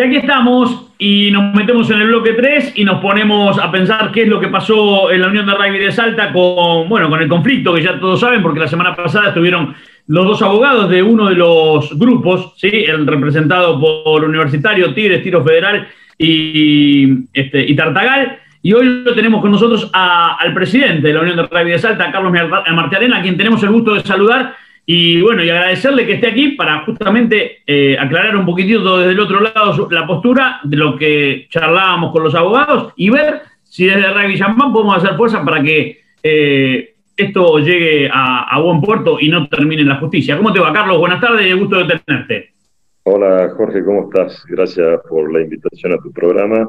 aquí estamos y nos metemos en el bloque 3 y nos ponemos a pensar qué es lo que pasó en la Unión de Rugby de Salta con, bueno, con el conflicto que ya todos saben, porque la semana pasada estuvieron los dos abogados de uno de los grupos, ¿sí? el representado por Universitario, Tigres, Tiro Federal y, este, y Tartagal. Y hoy lo tenemos con nosotros al presidente de la Unión de Rugby de Salta, Carlos Martiarena, a quien tenemos el gusto de saludar. Y bueno, y agradecerle que esté aquí para justamente eh, aclarar un poquitito desde el otro lado la postura de lo que charlábamos con los abogados y ver si desde Rugby Champán podemos hacer fuerza para que eh, esto llegue a, buen puerto y no termine en la justicia. ¿Cómo te va, Carlos? Buenas tardes gusto de tenerte. Hola, Jorge, ¿cómo estás? Gracias por la invitación a tu programa.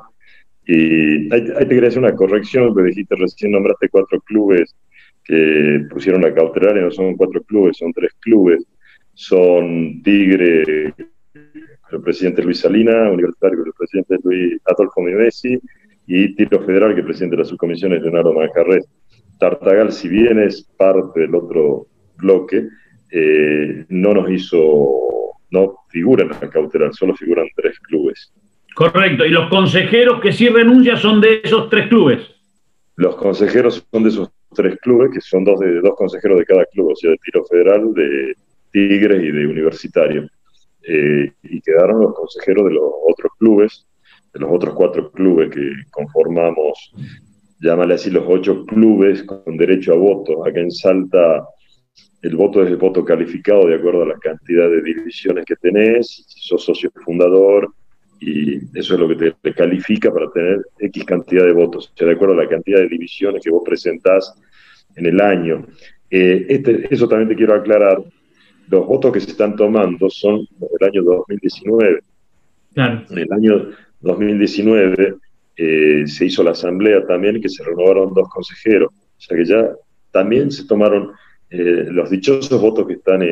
Y ahí, te quería hacer una corrección, que dijiste recién, nombraste cuatro clubes que pusieron la cautelar y no son cuatro clubes, son tres clubes. Son Tigre, el presidente Luis Salina, Universitario, el presidente Luis Adolfo Mimesi, y Tiro Federal, que el presidente de la subcomisión es Leonardo Manjarres. Tartagal, si bien es parte del otro bloque, eh, no nos hizo, no figura en la cautelar, solo figuran tres clubes. Correcto, y los consejeros que sí renuncian son de esos tres clubes. Los consejeros son de esos tres clubes, que son dos, de, dos consejeros de cada club, o sea, de Tiro Federal, de Tigres y de Universitario. Eh, y quedaron los consejeros de los otros clubes, de los otros cuatro clubes que conformamos llámale así, los ocho clubes con derecho a voto. Acá en Salta el voto es el voto calificado de acuerdo a la cantidad de divisiones que tenés, si sos socio fundador, y eso es lo que te, califica para tener X cantidad de votos, o sea, de acuerdo a la cantidad de divisiones que vos presentás en el año. Eh, este, eso también te quiero aclarar, los votos que se están tomando son del año 2019. En el año 2019 eh, se hizo la asamblea también que se renovaron dos consejeros. O sea que ya también se tomaron eh, los dichosos votos que están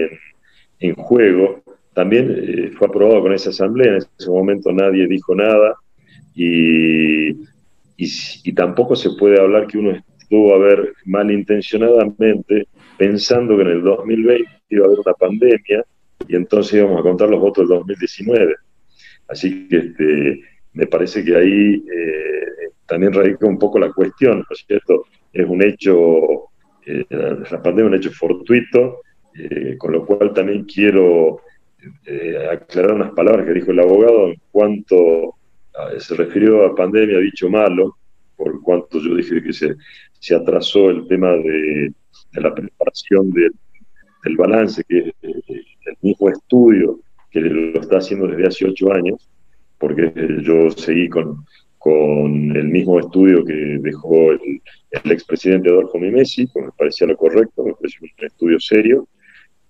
en, juego. También eh, fue aprobado con esa asamblea. En ese momento nadie dijo nada y, y, tampoco se puede hablar que uno estuvo a ver malintencionadamente pensando que en el 2020 iba a haber una pandemia y entonces íbamos a contar los votos del 2019. Así que este, me parece que ahí eh, también radica un poco la cuestión, ¿no es cierto? Es un hecho, eh, la pandemia es un hecho fortuito, con lo cual también quiero aclarar unas palabras que dijo el abogado en cuanto se refirió a pandemia, dicho malo, por cuanto yo dije que se, se atrasó el tema de, la preparación del balance, que es el mismo estudio que lo está haciendo desde hace ocho años, porque yo seguí con, con el mismo estudio que dejó el, el expresidente Adolfo Mimesi, que me parecía lo correcto, me pareció un estudio serio,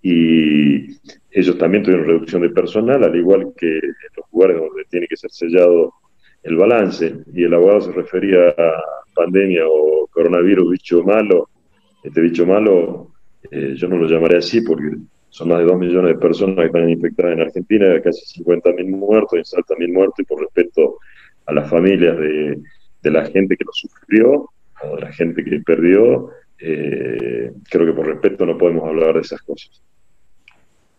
y ellos también tuvieron reducción de personal, al igual que en los lugares donde tiene que ser sellado el balance, y el abogado se refería a pandemia o coronavirus, bicho malo, este bicho malo, eh, yo no lo llamaré así porque son más de 2 millones de personas que están infectadas en Argentina, casi 50.000 muertos, en Salta mil muertos, y por respeto a las familias de, la gente que lo sufrió, o de la gente que perdió, eh, creo que por respeto no podemos hablar de esas cosas.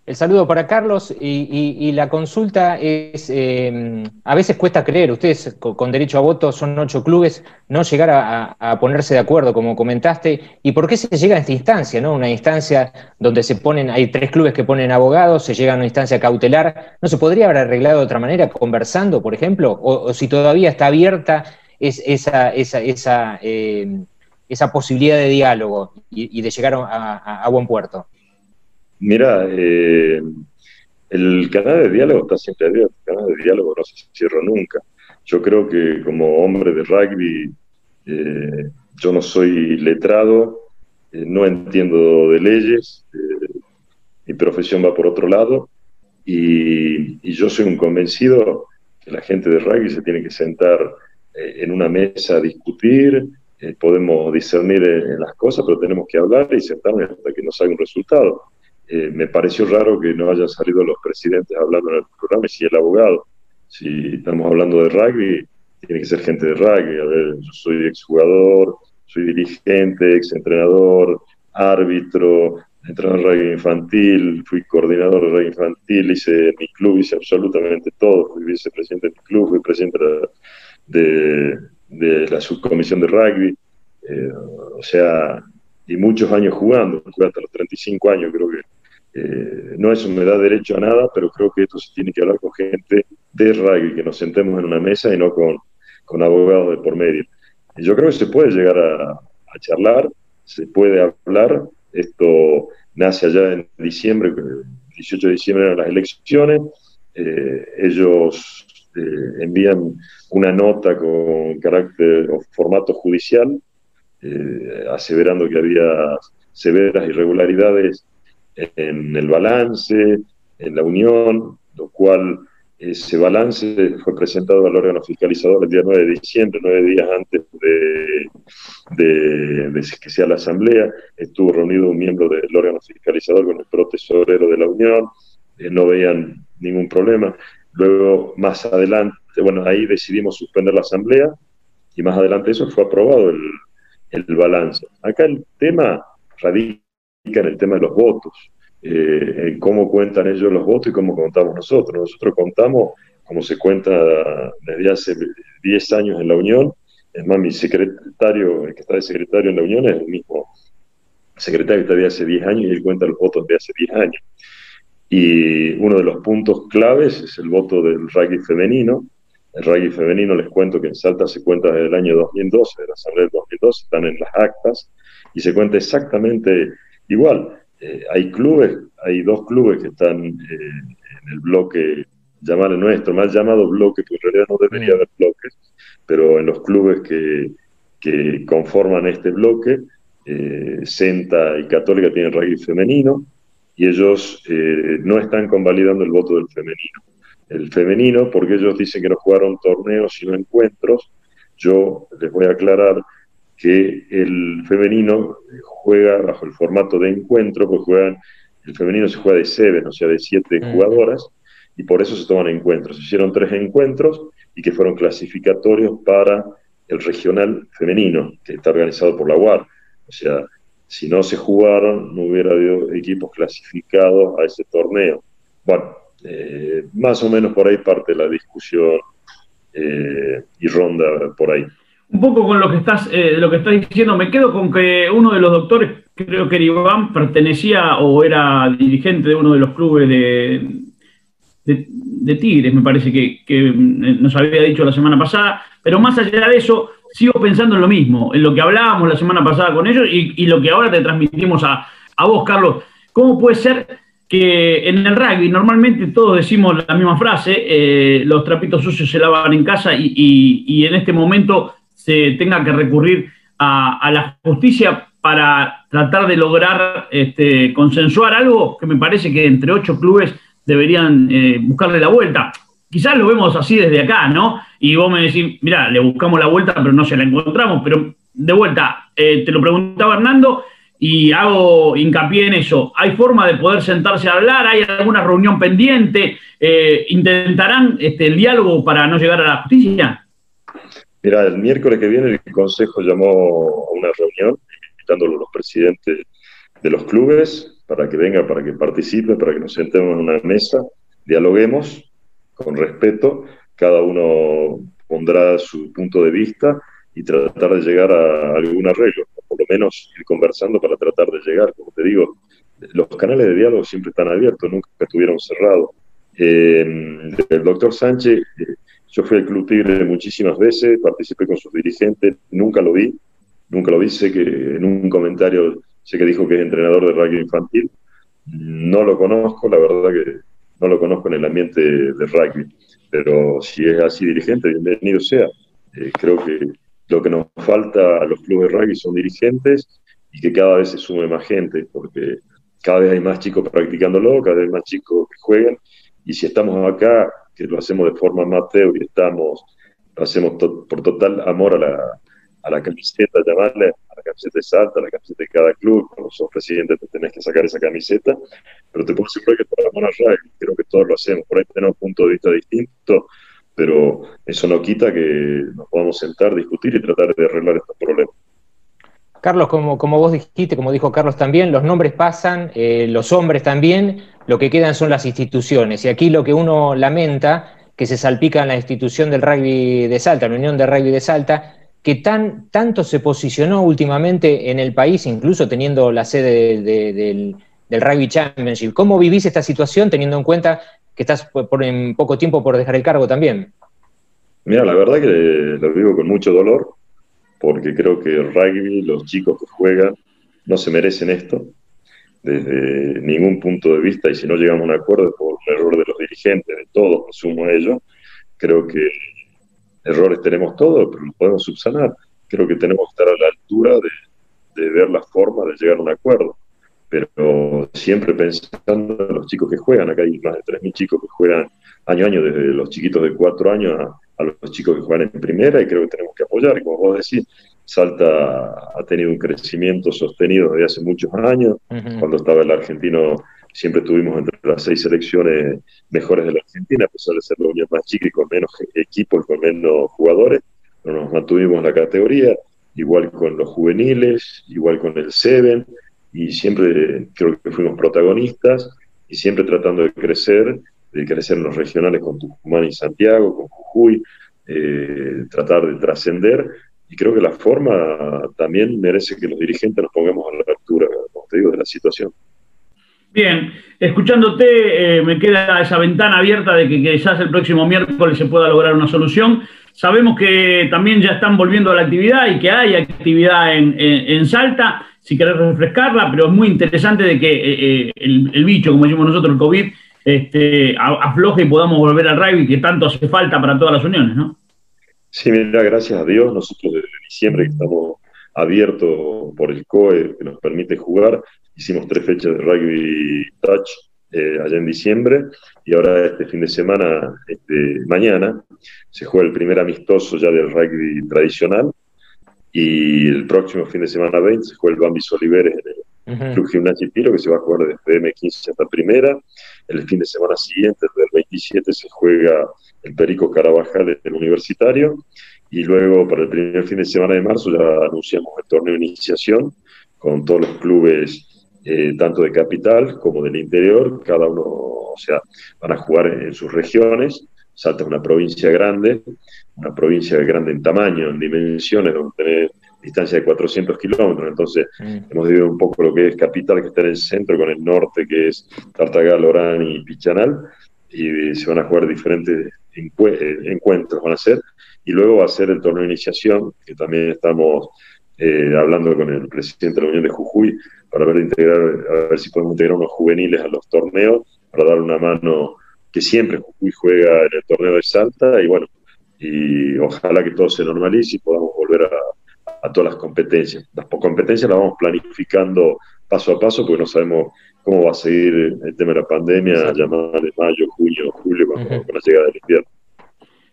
El saludo para Carlos y, la consulta es, eh, a veces cuesta creer, ustedes con, derecho a voto son ocho clubes, no llegar a, ponerse de acuerdo, como comentaste, y por qué se llega a esta instancia, ¿no? Una instancia donde se ponen, hay tres clubes que ponen abogados, se llega a una instancia cautelar, ¿no se podría haber arreglado de otra manera, conversando, por ejemplo? O, si todavía está abierta esa, esa, esa, eh, esa, posibilidad de diálogo y, de llegar a buen puerto. Mira, eh, el canal de diálogo está siempre abierto, el canal de diálogo no se cierra nunca. Yo creo que como hombre de rugby, eh, yo no soy letrado, eh, no entiendo de leyes, mi profesión va por otro lado y, yo soy un convencido que la gente de rugby se tiene que sentar en una mesa a discutir, podemos discernir las cosas, pero tenemos que hablar y sentarnos hasta que nos salga un resultado. Eh, me pareció raro que no hayan salido los presidentes hablando en el programa y si el abogado. Si estamos hablando de rugby, tiene que ser gente de rugby. A ver, yo soy exjugador, soy dirigente, exentrenador, árbitro, entré en rugby infantil, fui coordinador de rugby infantil, hice mi club, hice absolutamente todo, fui vicepresidente de mi club, fui presidente de, la subcomisión de rugby, eh, o sea, y muchos años jugando, hasta los 35 años, creo que eh, no eso me da derecho a nada, pero creo que esto se tiene que hablar con gente de rugby, que nos sentemos en una mesa y no con, con abogados de por medio. Yo creo que se puede llegar a, charlar, se puede hablar, esto nace allá en diciembre, el 18 de diciembre eran las elecciones, eh, ellos eh, envían una nota con carácter o formato judicial, aseverando que había severas irregularidades en el balance, en la unión, lo cual ese balance fue presentado al órgano fiscalizador el día 9 de diciembre, nueve días antes de, que sea la asamblea. Estuvo reunido un miembro del órgano fiscalizador con el protesorero de la Unión, eh, no veían ningún problema. Luego, más adelante, bueno, ahí decidimos suspender la asamblea y más adelante eso fue aprobado el, el balance. Acá el tema radica en el tema de los votos eh, cómo cuentan ellos los votos y cómo contamos nosotros. Nosotros contamos como se cuenta desde hace 10 años en la Unión. Es más, mi secretario, el que está de secretario en la Unión, es el mismo secretario que está de hace 10 años y él cuenta los votos de hace 10 años. Y uno de los puntos claves es el voto del rugby femenino. El rugby femenino, les cuento que en Salta se cuenta desde el año 2012, de la Asamblea del 2012, están en las actas, y se cuenta exactamente igual. Eh, hay clubes, hay dos clubes que están eh, en el bloque, llamado nuestro, mal llamado bloque, que en realidad no debería haber bloques, pero en los clubes que, que conforman este bloque, eh, Senta y Católica tienen raíz femenino, y ellos no están convalidando el voto del femenino. El femenino, porque ellos dicen que no jugaron torneos sino encuentros, yo les voy a aclarar que el femenino juega bajo el formato de encuentro, pues juegan, el femenino se juega de seven, o sea, de siete jugadoras, y por eso se toman encuentros. Se hicieron tres encuentros y que fueron clasificatorios para el regional femenino, que está organizado por la UAR. O sea, si no se jugaron, no hubiera habido equipos clasificados a ese torneo. Bueno, eh, más o menos por ahí parte la discusión eh, y ronda por ahí un poco con lo que estás, eh, lo que estás diciendo, me quedo con que uno de los doctores, creo que era Iván, pertenecía o era dirigente de uno de los clubes de, Tigres, me parece que, mm, nos había dicho la semana pasada, pero más allá de eso, sigo pensando en lo mismo, en lo que hablábamos la semana pasada con ellos y, lo que ahora te transmitimos a, vos, Carlos. ¿Cómo puede ser que en el rugby normalmente todos decimos la misma frase, eh, los trapitos sucios se lavan en casa y en este momento se tenga que recurrir a, la justicia para tratar de lograr este, consensuar algo que me parece que entre ocho clubes deberían eh, buscarle la vuelta. Quizás lo vemos así desde acá, ¿no? Y vos me decís, mira, le buscamos la vuelta, pero no se la encontramos. Pero de vuelta, eh, te lo preguntaba Hernando y hago hincapié en eso. ¿Hay forma de poder sentarse a hablar? ¿Hay alguna reunión pendiente? Eh, ¿Intentarán este, el diálogo para no llegar a la justicia? Mira, el miércoles que viene el Consejo llamó a una reunión, invitándolo los presidentes de los clubes para que venga, para que participe, para que nos sentemos en una mesa, dialoguemos con respeto, cada uno pondrá su punto de vista y tratar de llegar a algún arreglo, por lo menos ir conversando para tratar de llegar. Como te digo, los canales de diálogo siempre están abiertos, nunca estuvieron cerrados. Eh, el doctor Sánchez eh, yo fui al Club Tigre muchísimas veces, participé con sus dirigentes, nunca lo vi, nunca lo vi, sé que en un comentario sé que dijo que es entrenador de rugby infantil, no lo conozco, la verdad que no lo conozco en el ambiente de rugby, pero si es así dirigente, bienvenido sea. Eh, creo que lo que nos falta a los clubes de rugby son dirigentes y que cada vez se sume más gente, porque cada vez hay más chicos practicándolo, cada vez más chicos que juegan, y si estamos acá lo hacemos de forma amateur y lo hacemos por total amor a la, camiseta, llamarle a la camiseta de Salta, a la camiseta de cada club, cuando sos presidente te tenés que sacar esa camiseta, pero te puedo asegurar que por amor al rugby, creo que todos lo hacemos, por ahí tenemos un punto de vista distinto, pero eso no quita que nos podamos sentar, discutir y tratar de arreglar estos problemas. Carlos, como, como vos dijiste, como dijo Carlos también, los nombres pasan, eh, los hombres también, lo que quedan son las instituciones. Y aquí lo que uno lamenta, que se salpica en la institución del rugby de Salta, la Unión de Rugby de Salta, que tan, tanto se posicionó últimamente en el país, incluso teniendo la sede del, Rugby Championship. ¿Cómo vivís esta situación teniendo en cuenta que estás en poco tiempo por dejar el cargo también? Mira, la verdad que lo vivo con mucho dolor, porque creo que el rugby, los chicos que juegan, no se merecen esto desde ningún punto de vista, y si no llegamos a un acuerdo por un error de los dirigentes, de todos, sumo a ello, creo que errores tenemos todos, pero los podemos subsanar. Creo que tenemos que estar a la altura de, ver la forma de llegar a un acuerdo. Pero siempre pensando en los chicos que juegan, acá hay más de 3.000 chicos que juegan año a año, desde los chiquitos de 4 años a, a los chicos que juegan en primera, y creo que tenemos que apoyar. Y como vos decís, Salta ha tenido un crecimiento sostenido desde hace muchos años. Cuando estaba el argentino, siempre estuvimos entre las seis selecciones mejores de la Argentina, a pesar de ser la unión más chica y con menos equipos, con menos jugadores. Pero nos mantuvimos en la categoría, igual con los juveniles, igual con el Seven, y siempre creo que fuimos protagonistas y siempre tratando de crecer, de crecer en los regionales con Tucumán y Santiago, con Jujuy, eh, tratar de trascender y creo que la forma también merece que los dirigentes nos pongamos a la altura, como te digo, de la situación. Bien, escuchándote, eh, me queda esa ventana abierta de que quizás el próximo miércoles se pueda lograr una solución. Sabemos que también ya están volviendo a la actividad y que hay actividad en, Salta, si querés refrescarla, pero es muy interesante de que eh, eh, el, bicho, como decimos nosotros, el COVID, este, afloje y podamos volver al rugby que tanto hace falta para todas las uniones, ¿no? Sí, mira, gracias a Dios, nosotros desde diciembre que estamos abiertos por el COE que nos permite jugar, hicimos tres fechas de rugby touch eh, allá en diciembre y ahora este fin de semana, este, mañana, se juega el primer amistoso ya del rugby tradicional y el próximo fin de semana 20 se juega el Bambis Oliveres en el Club Gimnasia y Tiro que se va a jugar desde M15 hasta primera. El fin de semana siguiente, del 27, se juega el Perico Carabajal el Universitario, y luego para el primer fin de semana de marzo ya anunciamos el torneo de iniciación con todos los clubes, eh, tanto de capital como del interior, cada uno, o sea, van a jugar en, sus regiones. Salta es una provincia grande, una provincia grande en tamaño, en dimensiones, donde tenés distancia de 400 kilómetros, entonces mm. hemos dividido un poco lo que es capital, que está en el centro, con el norte, que es Tartagal, Orán y Pichanal, y se van a jugar diferentes eh, encuentros van a ser, y luego va a ser el torneo de iniciación, que también estamos eh, hablando con el presidente de la Unión de Jujuy para ver, integrar, a ver si podemos integrar unos juveniles a los torneos, para dar una mano que siempre Jujuy juega en el torneo de Salta, y bueno, y ojalá que todo se normalice y podamos volver a, a todas las competencias. Las competencias las vamos planificando paso a paso porque no sabemos cómo va a seguir el tema de la pandemia, llamada de mayo, junio, julio, con, la llegada del invierno.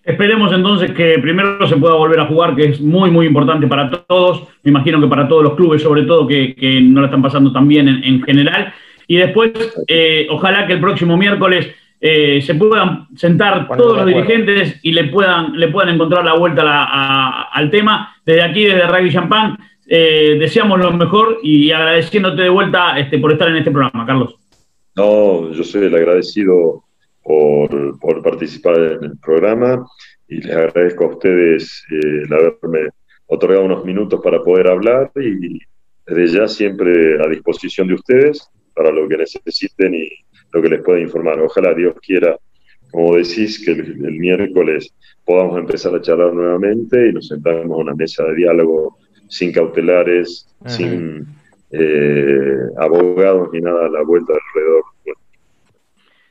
Esperemos entonces que primero se pueda volver a jugar, que es muy, muy importante para todos. Me imagino que para todos los clubes, sobre todo, que, no la están pasando tan bien en, general. Y después, eh, ojalá que el próximo miércoles eh, se puedan sentar todos los dirigentes y le puedan, le puedan encontrar la vuelta al tema. Desde aquí, desde Rugby Champán, eh, deseamos lo mejor y agradeciéndote de vuelta este, por estar en este programa, Carlos. No, yo soy el agradecido por, por participar en el programa y les agradezco a ustedes eh, el haberme otorgado unos minutos para poder hablar y desde ya siempre a disposición de ustedes para lo que necesiten y lo que les pueda informar. Ojalá Dios quiera, como decís, que el, el miércoles podamos empezar a charlar nuevamente y nos sentamos a una mesa de diálogo sin cautelares, sin eh, abogados ni nada a la vuelta alrededor.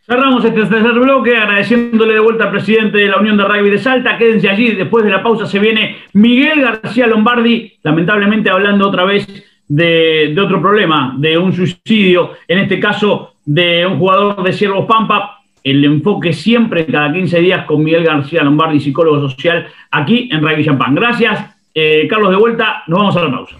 Cerramos este tercer bloque agradeciéndole de vuelta al presidente de la Unión de Rugby de Salta. Quédense allí, después de la pausa se viene Miguel García Lombardi, lamentablemente hablando otra vez de, de otro problema, de un suicidio, en este caso de un jugador de Ciervos Pampa. El enfoque siempre cada 15 días con Miguel García Lombardi, psicólogo social, aquí en Rugby Champán. Gracias, eh, Carlos, de vuelta, nos vamos a la pausa.